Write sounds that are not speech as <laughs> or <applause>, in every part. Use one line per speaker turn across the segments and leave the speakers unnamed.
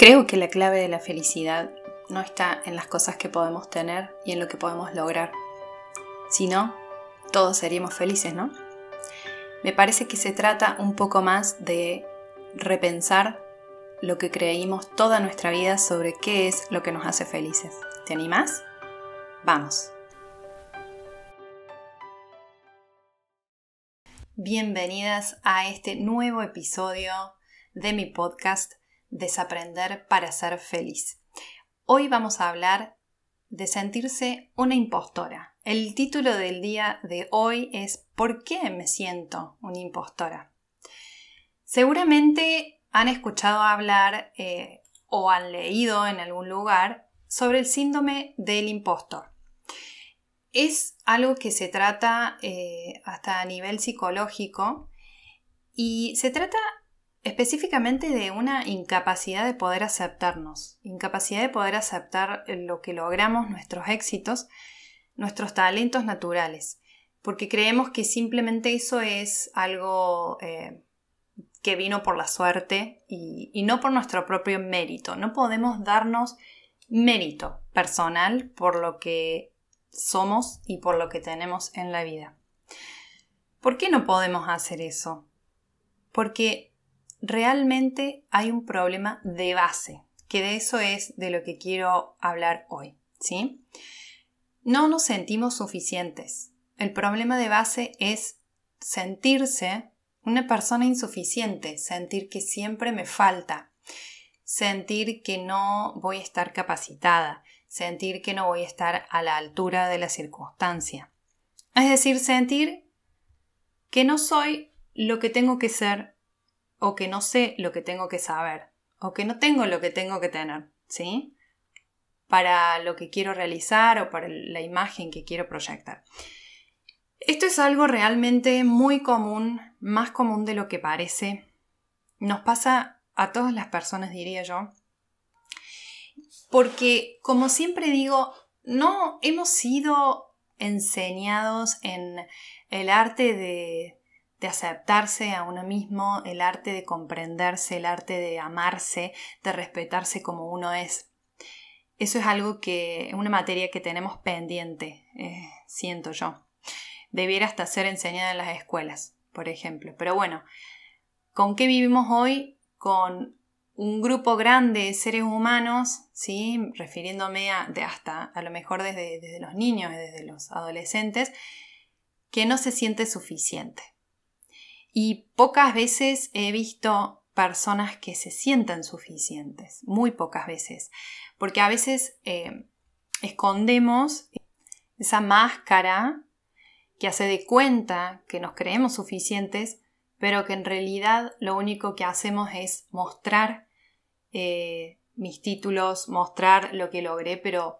Creo que la clave de la felicidad no está en las cosas que podemos tener y en lo que podemos lograr. Si no, todos seríamos felices, ¿no? Me parece que se trata un poco más de repensar lo que creímos toda nuestra vida sobre qué es lo que nos hace felices. ¿Te animás? Vamos. Bienvenidas a este nuevo episodio de mi podcast Desaprender para ser feliz. Hoy vamos a hablar de sentirse una impostora. El título del día de hoy es ¿Por qué me siento una impostora? Seguramente han escuchado hablar eh, o han leído en algún lugar sobre el síndrome del impostor. Es algo que se trata eh, hasta a nivel psicológico y se trata específicamente de una incapacidad de poder aceptarnos, incapacidad de poder aceptar lo que logramos, nuestros éxitos, nuestros talentos naturales, porque creemos que simplemente eso es algo eh, que vino por la suerte y, y no por nuestro propio mérito. No podemos darnos mérito personal por lo que somos y por lo que tenemos en la vida. ¿Por qué no podemos hacer eso? Porque realmente hay un problema de base, que de eso es de lo que quiero hablar hoy, ¿sí? No nos sentimos suficientes. El problema de base es sentirse una persona insuficiente, sentir que siempre me falta, sentir que no voy a estar capacitada, sentir que no voy a estar a la altura de la circunstancia. Es decir, sentir que no soy lo que tengo que ser o que no sé lo que tengo que saber, o que no tengo lo que tengo que tener, ¿sí? Para lo que quiero realizar o para la imagen que quiero proyectar. Esto es algo realmente muy común, más común de lo que parece. Nos pasa a todas las personas, diría yo. Porque, como siempre digo, no hemos sido enseñados en el arte de, de aceptarse a uno mismo, el arte de comprenderse, el arte de amarse, de respetarse como uno es. Eso es algo que, es una materia que tenemos pendiente, eh, siento yo. Debiera hasta ser enseñada en las escuelas, por ejemplo. Pero bueno, ¿con qué vivimos hoy? Con un grupo grande de seres humanos, ¿sí? refiriéndome a, de hasta a lo mejor desde, desde los niños, desde los adolescentes, que no se siente suficiente. Y pocas veces he visto personas que se sientan suficientes, muy pocas veces, porque a veces eh, escondemos esa máscara que hace de cuenta que nos creemos suficientes, pero que en realidad lo único que hacemos es mostrar eh, mis títulos, mostrar lo que logré, pero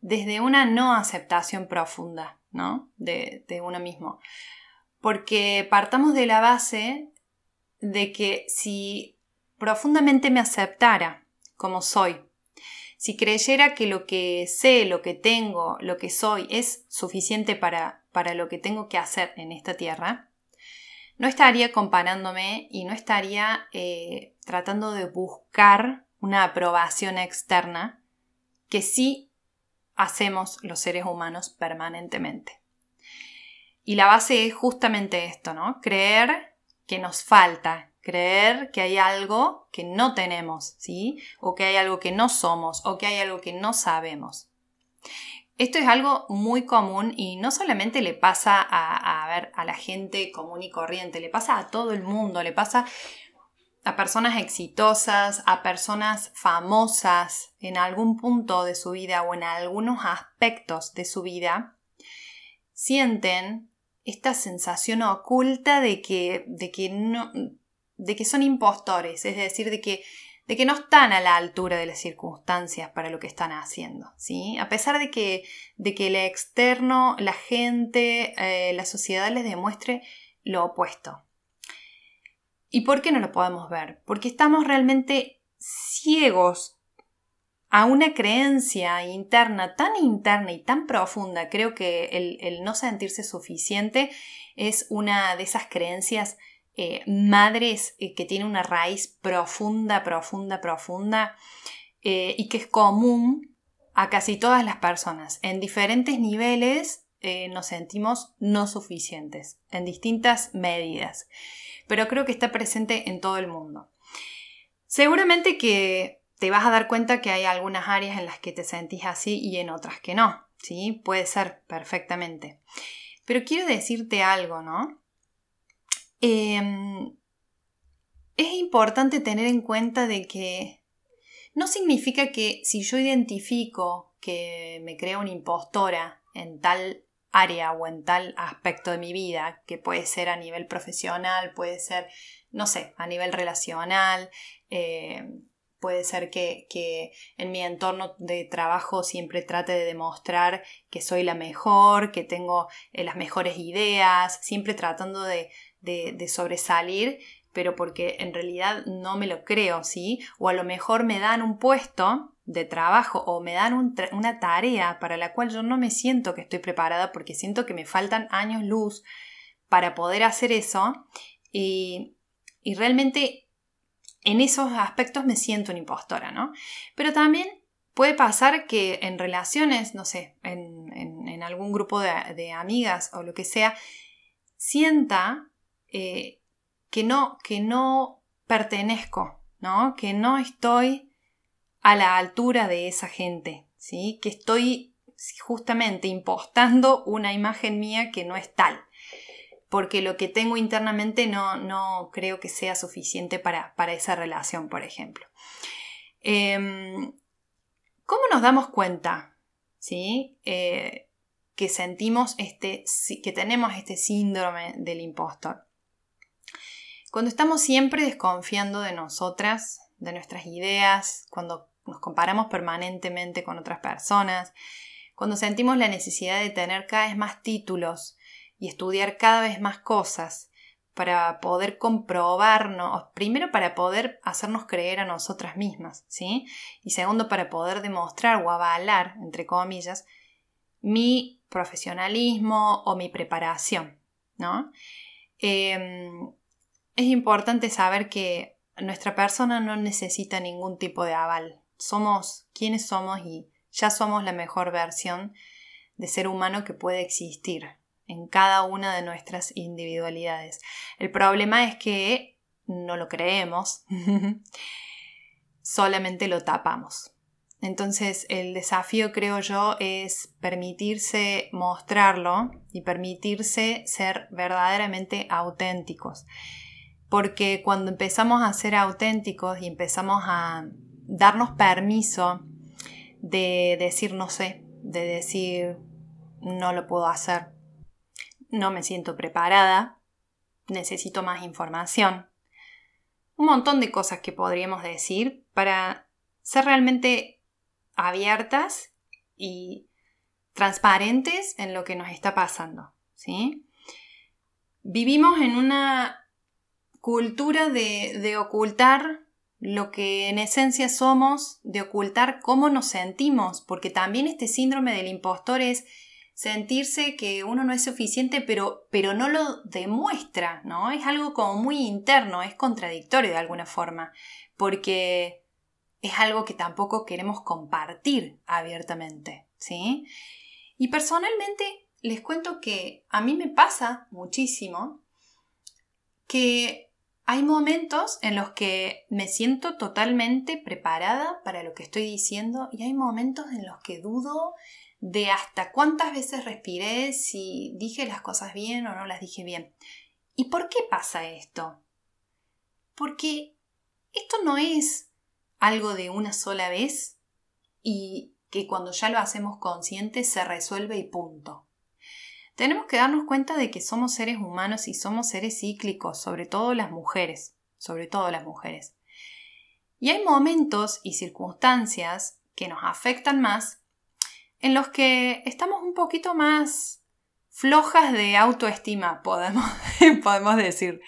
desde una no aceptación profunda, ¿no? De, de uno mismo porque partamos de la base de que si profundamente me aceptara como soy, si creyera que lo que sé, lo que tengo, lo que soy es suficiente para, para lo que tengo que hacer en esta tierra, no estaría comparándome y no estaría eh, tratando de buscar una aprobación externa que sí hacemos los seres humanos permanentemente. Y la base es justamente esto, ¿no? Creer que nos falta, creer que hay algo que no tenemos, ¿sí? O que hay algo que no somos, o que hay algo que no sabemos. Esto es algo muy común y no solamente le pasa a, a, ver, a la gente común y corriente, le pasa a todo el mundo, le pasa a personas exitosas, a personas famosas en algún punto de su vida o en algunos aspectos de su vida, sienten esta sensación oculta de que, de que, no, de que son impostores, es decir, de que, de que no están a la altura de las circunstancias para lo que están haciendo, ¿sí? A pesar de que, de que el externo, la gente, eh, la sociedad les demuestre lo opuesto. ¿Y por qué no lo podemos ver? Porque estamos realmente ciegos a una creencia interna tan interna y tan profunda. Creo que el, no sentirse suficiente es una de esas creencias eh, madres eh, que tiene una raíz profunda, profunda, profunda eh, y que es común a casi todas las personas. En diferentes niveles nos sentimos no suficientes, en distintas medidas, pero creo que está presente en todo el mundo. Seguramente que te vas a dar cuenta que hay algunas áreas en las que te sentís así y en otras que no, ¿sí? Puede ser perfectamente. Pero quiero decirte algo, ¿no? Em, es importante tener en cuenta de que no significa que si yo identifico que me creo una impostora en tal área o en tal aspecto de mi vida, que puede ser a nivel profesional, puede ser, no sé, a nivel relacional, em, puede ser que, que, en mi entorno de trabajo siempre trate de demostrar que soy la mejor, que tengo eh, las mejores ideas, siempre tratando de, de, sobresalir, pero porque en realidad no me lo creo, ¿sí? O a lo mejor me dan un puesto de trabajo o me dan una tarea para la cual yo no me siento que estoy preparada porque siento que me faltan años luz para poder hacer eso y, realmente en esos aspectos me siento una impostora, ¿no? Pero también puede pasar que en relaciones, no sé, en, algún grupo de, de, amigas o lo que sea, sienta eh, que, no, que no pertenezco, ¿no? Que no estoy a la altura de esa gente, ¿sí? Que estoy justamente impostando una imagen mía que no es tal, porque lo que tengo internamente no, no creo que sea suficiente para, esa relación, por ejemplo. Em, ¿Cómo nos damos cuenta? ¿Sí? Eh, que sentimos este, que tenemos este síndrome del impostor. Cuando estamos siempre desconfiando de nosotras, de nuestras ideas, cuando nos comparamos permanentemente con otras personas, cuando sentimos la necesidad de tener cada vez más títulos y estudiar cada vez más cosas para poder comprobarnos, primero para poder hacernos creer a nosotras mismas, ¿sí? Y segundo para poder demostrar o avalar, entre comillas, mi profesionalismo o mi preparación, ¿no? Em, es importante saber que nuestra persona no necesita ningún tipo de aval. Somos quienes somos y ya somos la mejor versión de ser humano que puede existir en cada una de nuestras individualidades. El problema es que no lo creemos, <laughs> solamente lo tapamos. Entonces el desafío creo yo es permitirse mostrarlo y permitirse ser verdaderamente auténticos porque cuando empezamos a ser auténticos y empezamos a darnos permiso de decir no sé, de decir no lo puedo hacer, no me siento preparada, necesito más información, un montón de cosas que podríamos decir para ser realmente abiertas y transparentes en lo que nos está pasando, ¿sí? Vivimos en una cultura de, ocultar lo que en esencia somos, de ocultar cómo nos sentimos, porque también este síndrome del impostor es sentirse que uno no es suficiente, pero, pero no lo demuestra, ¿no? Es algo como muy interno, es contradictorio de alguna forma, porque es algo que tampoco queremos compartir abiertamente, ¿sí? Y personalmente les cuento que a mí me pasa muchísimo que hay momentos en los que me siento totalmente preparada para lo que estoy diciendo y hay momentos en los que dudo de hasta cuántas veces respiré, si dije las cosas bien o no las dije bien. ¿Y por qué pasa esto? Porque esto no es algo de una sola vez y que cuando ya lo hacemos consciente se resuelve y punto tenemos que darnos cuenta de que somos seres humanos y somos seres cíclicos, sobre todo las mujeres, sobre todo las mujeres. Y hay momentos y circunstancias que nos afectan más en los que estamos un poquito más flojas de autoestima, <laughs> podemos, podemos decir.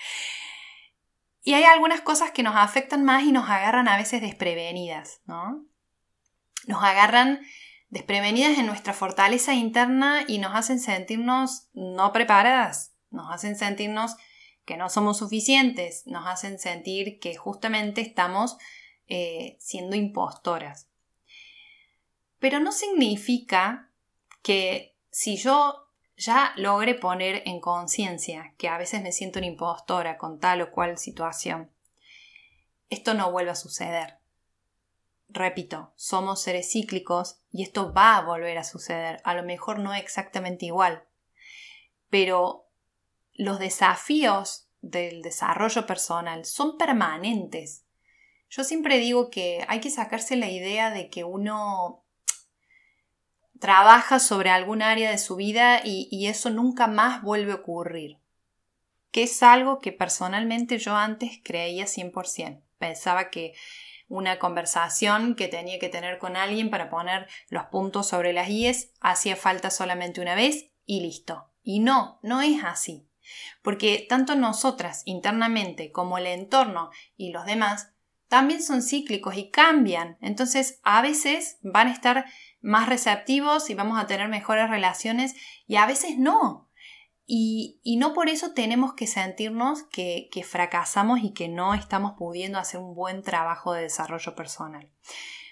Y hay algunas cosas que nos afectan más y nos agarran a veces desprevenidas, ¿no? Nos agarran desprevenidas en nuestra fortaleza interna y nos hacen sentirnos no preparadas, nos hacen sentirnos que no somos suficientes nos hacen sentir que justamente estamos eh, siendo impostoras. Pero no significa que si yo ya logré poner en conciencia que a veces me siento una impostora con tal o cual situación, esto no vuelva a suceder. Repito, somos seres cíclicos y esto va a volver a suceder, a lo mejor no exactamente igual, pero los desafíos del desarrollo personal son permanentes. Yo siempre digo que hay que sacarse la idea de que uno trabaja sobre algún área de su vida y, y, eso nunca más vuelve a ocurrir. Que es algo que personalmente yo antes creía 100%. Pensaba que una conversación que tenía que tener con alguien para poner los puntos sobre las IES hacía falta solamente una vez y listo. Y no, no es así. Porque tanto nosotras internamente como el entorno y los demás también son cíclicos y cambian. Entonces a veces van a estar más receptivos y vamos a tener mejores relaciones y a veces no. Y, no por eso tenemos que sentirnos que, que fracasamos y que no estamos pudiendo hacer un buen trabajo de desarrollo personal.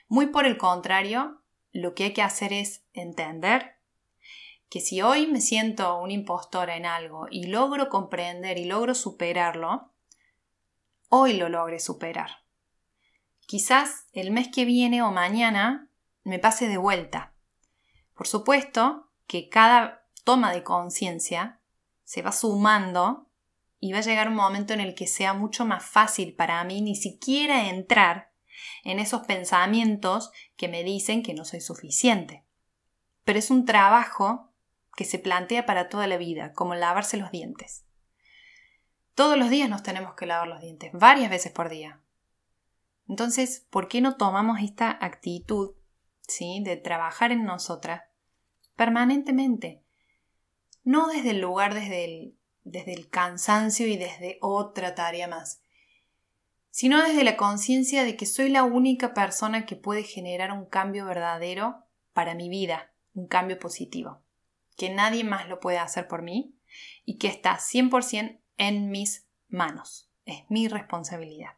Muy por el contrario, lo que hay que hacer es entender que si hoy me siento una impostora en algo y logro comprender y logro superarlo, hoy lo logré superar. Quizás el mes que viene o mañana me pase de vuelta. Por supuesto que cada toma de conciencia se va sumando y va a llegar un momento en el que sea mucho más fácil para mí ni siquiera entrar en esos pensamientos que me dicen que no soy suficiente. Pero es un trabajo que se plantea para toda la vida, como lavarse los dientes. Todos los días nos tenemos que lavar los dientes, varias veces por día. Entonces, ¿por qué no tomamos esta actitud, ¿sí? de trabajar en nosotras permanentemente? no desde el lugar, desde el, desde el cansancio y desde otra tarea más, sino desde la conciencia de que soy la única persona que puede generar un cambio verdadero para mi vida, un cambio positivo, que nadie más lo puede hacer por mí y que está 100% en mis manos, es mi responsabilidad.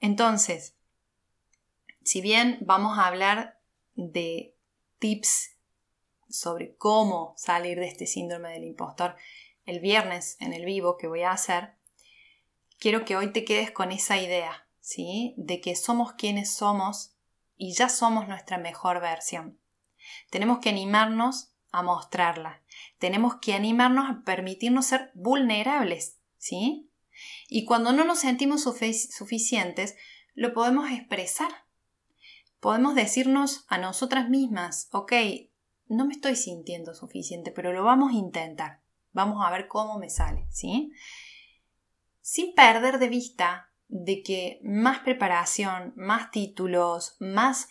Entonces, si bien vamos a hablar de tips sobre cómo salir de este síndrome del impostor el viernes en el vivo que voy a hacer, quiero que hoy te quedes con esa idea, ¿sí? De que somos quienes somos y ya somos nuestra mejor versión. Tenemos que animarnos a mostrarla. Tenemos que animarnos a permitirnos ser vulnerables, ¿sí? Y cuando no nos sentimos suficientes, lo podemos expresar. Podemos decirnos a nosotras mismas, ok, no me estoy sintiendo suficiente, pero lo vamos a intentar. Vamos a ver cómo me sale, ¿sí? Sin perder de vista de que más preparación, más títulos, más,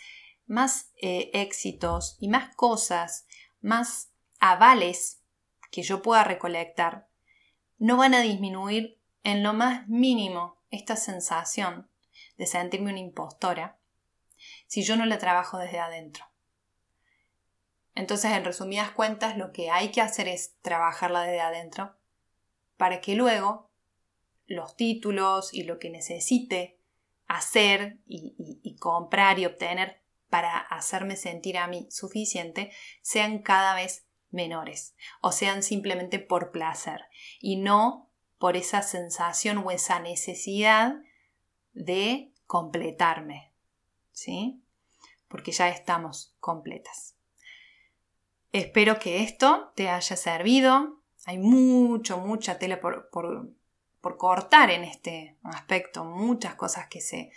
más eh, éxitos y más cosas, más avales que yo pueda recolectar, no van a disminuir en lo más mínimo esta sensación de sentirme una impostora si yo no la trabajo desde adentro. Entonces, en resumidas cuentas, lo que hay que hacer es trabajarla desde adentro para que luego los títulos y lo que necesite hacer y, comprar y obtener para hacerme sentir a mí suficiente sean cada vez menores o sean simplemente por placer y no por esa sensación o esa necesidad de completarme, ¿sí? Porque ya estamos completas. Espero que esto te haya servido. Hay mucho, mucha tela por, cortar en este aspecto, muchas cosas que se,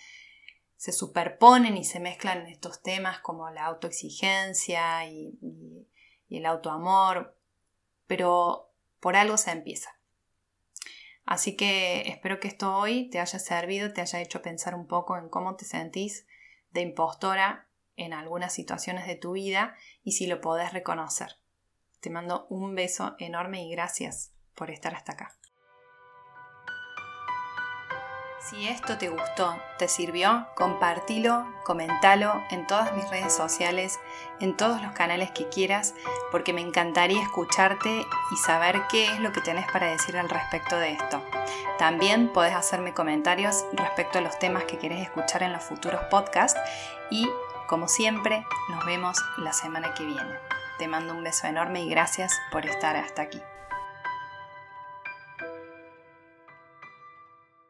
se superponen y se mezclan en estos temas como la autoexigencia y, el autoamor, pero por algo se empieza. Así que espero que esto hoy te haya servido, te haya hecho pensar un poco en cómo te sentís de impostora en algunas situaciones de tu vida y si lo podés reconocer. Te mando un beso enorme y gracias por estar hasta acá. Si esto te gustó, te sirvió, compartilo, comentalo en todas mis redes sociales, en todos los canales que quieras, porque me encantaría escucharte y saber qué es lo que tenés para decir al respecto de esto. También podés hacerme comentarios respecto a los temas que querés escuchar en los futuros podcasts y, como siempre, nos vemos la semana que viene. Te mando un beso enorme y gracias por estar hasta aquí.